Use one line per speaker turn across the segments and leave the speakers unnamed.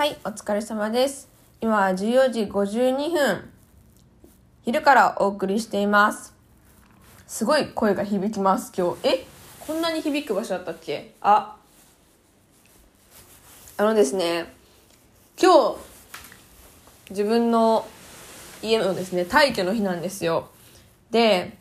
はい、お疲れ様です。今は14時52分。昼からお送りしています。すごい声が響きます、今日。えこんなに響く場所だったっけ？あ。あのですね、今日、自分の家のですね、退去の日なんですよ。で、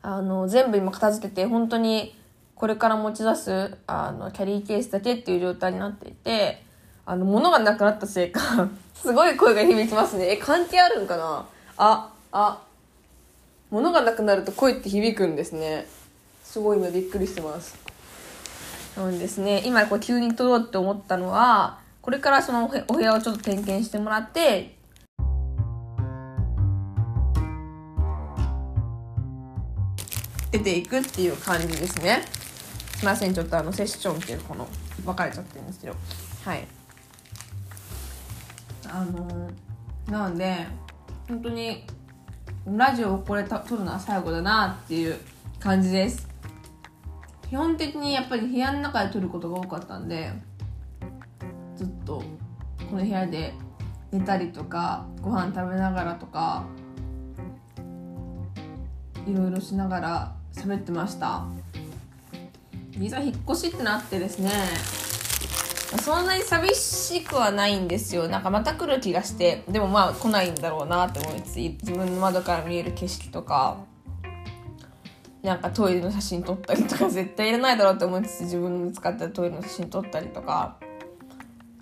あの、全部今片付けて、本当にこれから持ち出す、あの、キャリーケースだけっていう状態になっていて、あの、物がなくなったせいか、すごい声が響きますね。え、関係あるんかな？あ、あ、物がなくなると声って響くんですね。すごい今びっくりしてます。そうですね、今こう急に撮ろうって思ったのは、これからそのお部屋をちょっと点検してもらって、出ていくっていう感じですね。すいません、ちょっとあのセッションっていうこの分かれちゃってるんですけど。はい。あのなので、本当にラジオをこれ撮るのは最後だなっていう感じです。基本的にやっぱり部屋の中で撮ることが多かったんで、ずっとこの部屋で寝たりとか、ご飯食べながらとか、いろいろしながら喋ってましたいざ引っ越しってなってですねそんなに寂しくはないんですよ。なんかまた来る気がして。でもまあ来ないんだろうなって思いつつ自分の窓から見える景色とかなんかトイレの写真撮ったりとか 絶対いらないだろうって思いつつ自分の使ってるトイレの写真撮ったりとか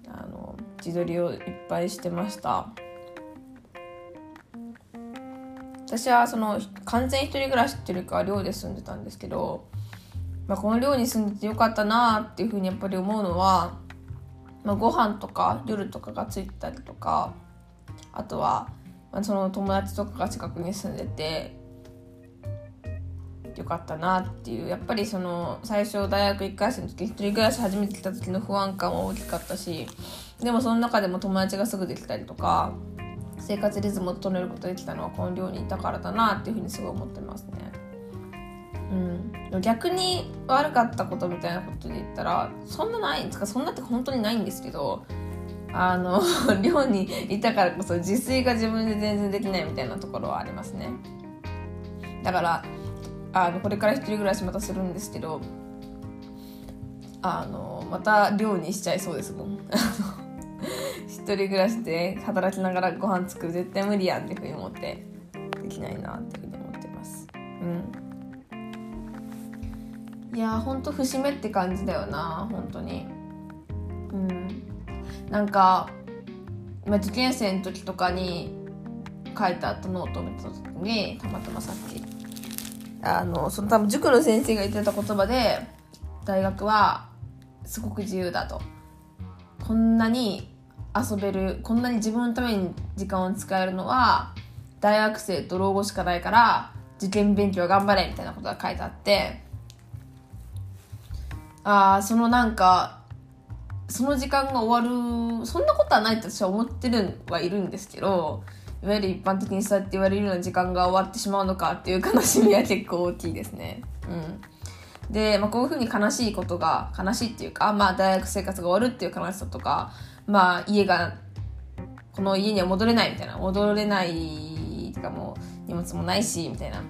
あの自撮りをいっぱいしてました。私はその完全一人暮らしっていうか寮で住んでたんですけど、まあ、この寮に住んでてよかったなっていうふうにやっぱり思うのは、まあ、ご飯とか夜とかがついてたりとかあとは、まあ、その友達とかが近くに住んでてよかったなっていうやっぱりその最初大学1回生の時一人暮らし始めてきた時の不安感は大きかったしでもその中でも友達がすぐできたりとか生活リズムを整えることができたのはこの寮にいたからだなっていうふうにすごい思ってますね。うん、逆に悪かったことみたいなことで言ったらそんなないんですかそんなって本当にないんですけどあの 寮にいたからこそ自炊が自分で全然できないみたいなところはありますね。だからあのこれから一人暮らしまたするんですけどあのまた寮にしちゃいそうですもん。一人暮らしで働きながらご飯作る絶対無理やんっていうふうに思ってできないなっていうふうに思ってます。うん。いやほんと節目って感じだよな本当に。うん。なんか、ま、受験生の時とかに書いてあったノートを見た時にたまたまさっきあのその多分塾の先生が言ってた言葉で大学はすごく自由だと。こんなに遊べるこんなに自分のために時間を使えるのは大学生と老後しかないから受験勉強頑張れみたいなことが書いてあってああそのなんかその時間が終わるそんなことはないって私は思ってるはいるんですけどいわゆる一般的にそうやって言われるような時間が終わってしまうのかっていう悲しみは結構大きいですね。うん、で、まあ、こういうふうに悲しいことが悲しいっていうか、まあ、大学生活が終わるっていう悲しさとかまあ家がこの家には戻れないみたいな戻れないとかもう荷物もないしみたいな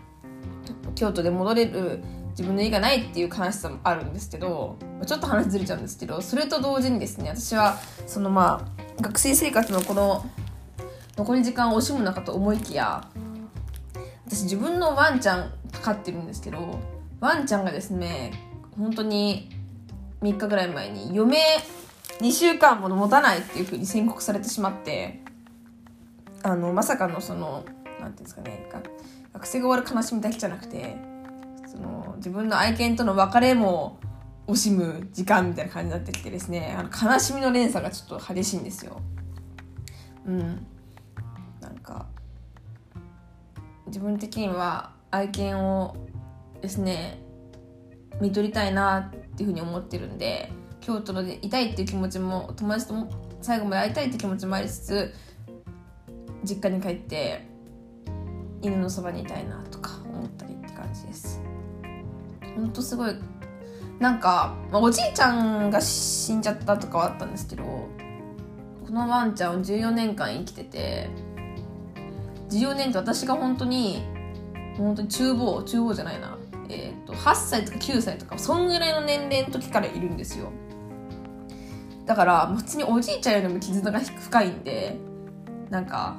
京都で戻れる自分の家がないっていう悲しさもあるんですけどちょっと話ずれちゃうんですけどそれと同時にですね私はそのまあ学生生活のこの残り時間を惜しむのかと思いきや私自分のワンちゃん飼ってるんですけどワンちゃんがですね本当に3日ぐらい前に余命2週間も持たないっていう風に宣告されてしまってあのまさかのその何ていうんですかね学生が終わる悲しみだけじゃなくて自分の愛犬との別れも惜しむ時間みたいな感じになってきてですねあの悲しみの連鎖がちょっと激しいんですよ。うんなんか自分的には愛犬をですね見とりたいなっていうふうに思ってるんで京都でいたいっていう気持ちも友達とも最後まで会いたいって気持ちもありつつ実家に帰って犬のそばにいたいなとか思ったりって感じですほんとすごい。なんか、おじいちゃんが死んじゃったとかはあったんですけどこのワンちゃん14年間生きてて14年って私が本当に本当に厨房厨房じゃないな。えっ、と8歳とか9歳とかそんぐらいの年齢の時からいるんですよ。だから普通におじいちゃんよりも絆が深いんでなんか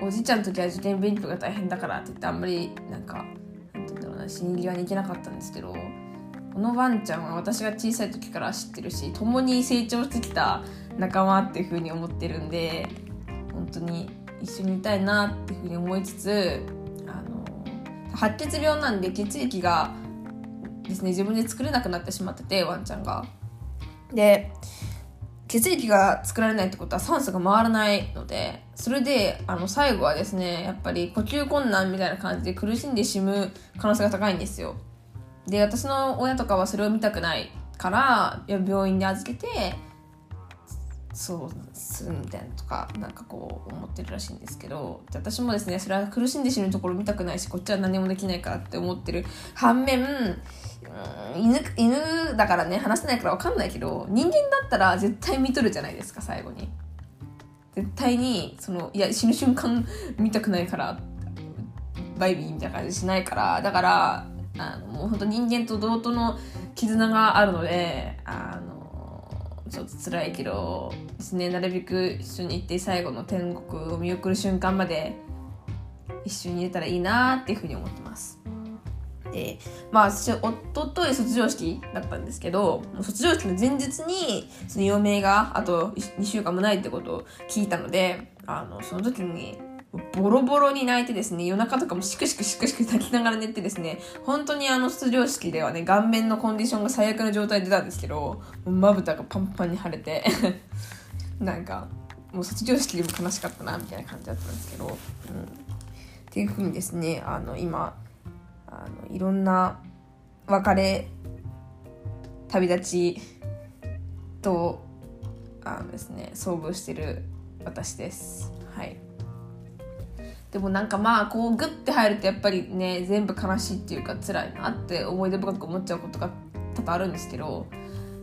おじいちゃんの時は受験勉強が大変だからって言ってあんまりなんか死に際に行けなかったんですけどこのワンちゃんは私が小さい時から知ってるし共に成長してきた仲間っていう風に思ってるんで本当に一緒にいたいなっていう風に思いつつあの白血病なんで血液がですね自分で作れなくなってしまっててワンちゃんが。で血液が作られないってことは酸素が回らないのでそれであの最後はですねやっぱり呼吸困難みたいな感じで苦しんで死ぬ可能性が高いんですよ。で私の親とかはそれを見たくないから病院で預けてそうするみたいなとかなんかこう思ってるらしいんですけど私もですねそれは苦しんで死ぬところ見たくないしこっちは何もできないからって思ってる反面犬犬だからね話せないから分かんないけど人間だったら絶対見とるじゃないですか最後に絶対にそのいや死ぬ瞬間見たくないからバイビーみたいな感じしないからだからあのもう本当人間と同等の絆があるのであのちょっと辛いけどですねなるべく一緒に行って最後の天国を見送る瞬間まで一緒にいれたらいいなっていうふうに思ってます。でまあ私おととい卒業式だったんですけど卒業式の前日にその余命があと2週間もないってことを聞いたのであのその時にボロボロに泣いてですね、夜中とかもシクシクシクシク泣きながら寝てですね、本当にあの卒業式ではね、顔面のコンディションが最悪な状態で出たんですけど、まぶたがパンパンに腫れて なんか、もう卒業式でも悲しかったな、みたいな感じだったんですけど、うん。っていうふうにですね、あの、今、の、いろんな別れ、旅立ちと、あのですね、遭遇してる私です。はい。でもなんかまあこうグッて入るとやっぱりね全部悲しいっていうか辛いなって思い出深く思っちゃうことが多々あるんですけど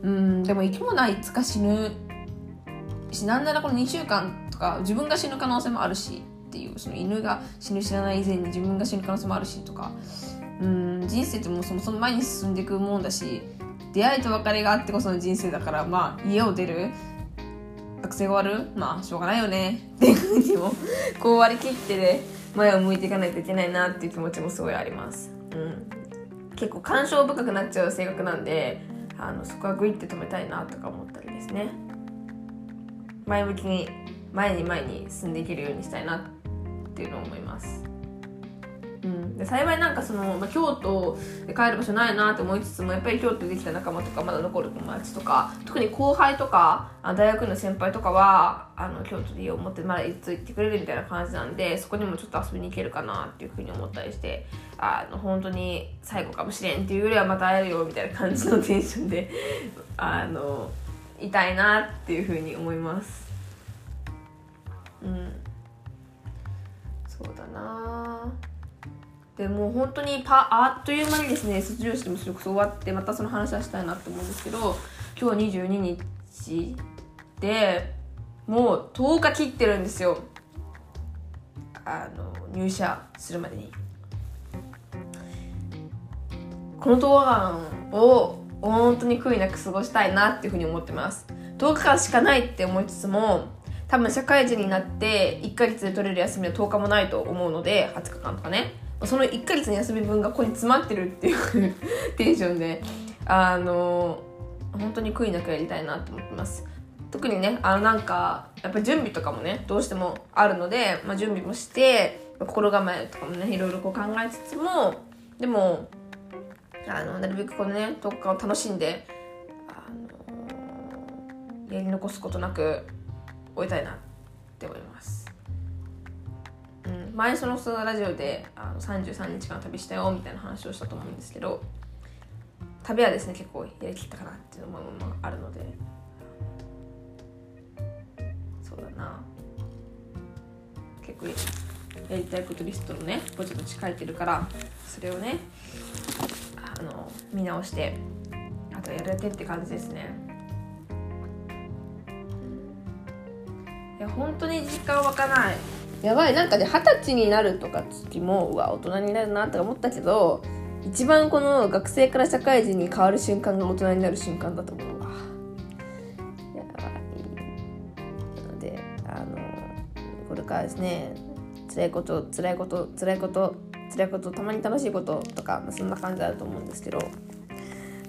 うんでも生き物はいつか死ぬしなんならこの2週間とか自分が死ぬ可能性もあるしっていうその犬が死ぬ知らない以前に自分が死ぬ可能性もあるしとか。うん人生ってもうそもそも前に進んでいくもんだし出会いと別れがあってこその人生だからまあ家を出る。学生が終わる。まあしょうがないよね。っていうふうにも こう割り切ってね前を向いていかないといけないなっていう気持ちもすごいあります、うん、結構感傷深くなっちゃう性格なんであのそこはグイって止めたいなとか思ったりですね。前向きに前に前に進んでいけるようにしたいなってていうのを思います。うん、で幸いなんかその、まあ、京都で帰る場所ないなって思いつつもやっぱり京都できた仲間とかまだ残る友達とか特に後輩とか大学の先輩とかはあの京都でいいよ思ってまだいつ行ってくれるみたいな感じなんでそこにもちょっと遊びに行けるかなっていうふうに思ったりしてあの本当に最後かもしれんっていうよりはまた会えるよみたいな感じのテンションで あのいたいなっていうふうに思います。うん。そうだな。でも本当にパあっという間にですね卒業式もそれこそ終わってまたその話はしたいなと思うんですけど今日22日でもう10日切ってるんですよ。あの入社するまでに。この10日間を本当に悔いなく過ごしたいなっていうふうに思ってます。10日間しかないって思いつつも多分社会人になって1ヶ月で取れる休みは10日もないと思うので20日間とかね。その1ヶ月の休み分がここに詰まってるっていう テンションであの本当に悔いなくやりたいなと思ってます。特にねあのなんかやっぱ準備とかもねどうしてもあるので、まあ、準備もして心構えとかもねいろいろこう考えつつもでもあのなるべくこのね10日を楽しんでやり残すことなく終えたいなって思います。前そのそのラジオであの33日間旅したよみたいな話をしたと思うんですけど旅はですね結構やりきったかなっていうのもあるので。そうだな。結構やりたいことリストのねぼちぼち書いてるからそれをねあの見直してあとやれてって感じですね。や本当に実感湧かない。やばいなんかね二十歳になるとか時もうわ大人になるなとか思ったけど一番この学生から社会人に変わる瞬間が大人になる瞬間だと思うわ。やばい。なのであのこれからですね辛いこと辛いこと辛いこと辛いことたまに楽しいこととか、そんな感じあると思うんですけど。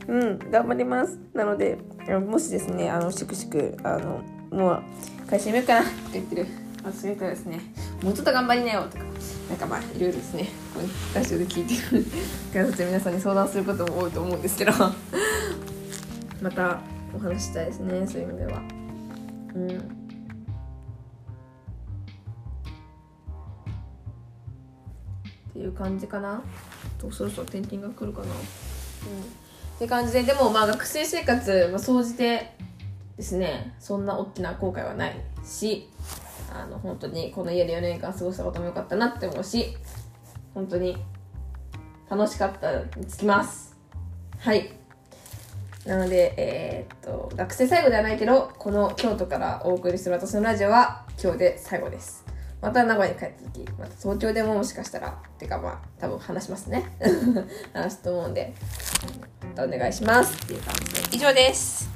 うん頑張ります。なのでもしですねあのしくしくあのもう会社辞めようかなって言ってる。私みたいですね。もうちょっと頑張りなよとか。なんかまあいろいろですね。このラジオで聞いてる方たち皆さんに相談することも多いと思うんですけど。またお話したいですねそういう意味では。うん。っていう感じかな。とそろそろ転勤が来るかな。うん。って感じででもまあ学生生活、まあ、総じてですね。そんな大きな後悔はないしあの本当にこの家で4年間過ごしたことも良かったなって思うし本当に楽しかったにつきます。はい。なのでえー、っと学生最後ではないけどこの京都からお送りする私のラジオは今日で最後です。また名古屋に帰った時また東京でももしかしたらてかまあ多分話しますね。話すと思うんでまたお願いしますっていう感じで。以上です。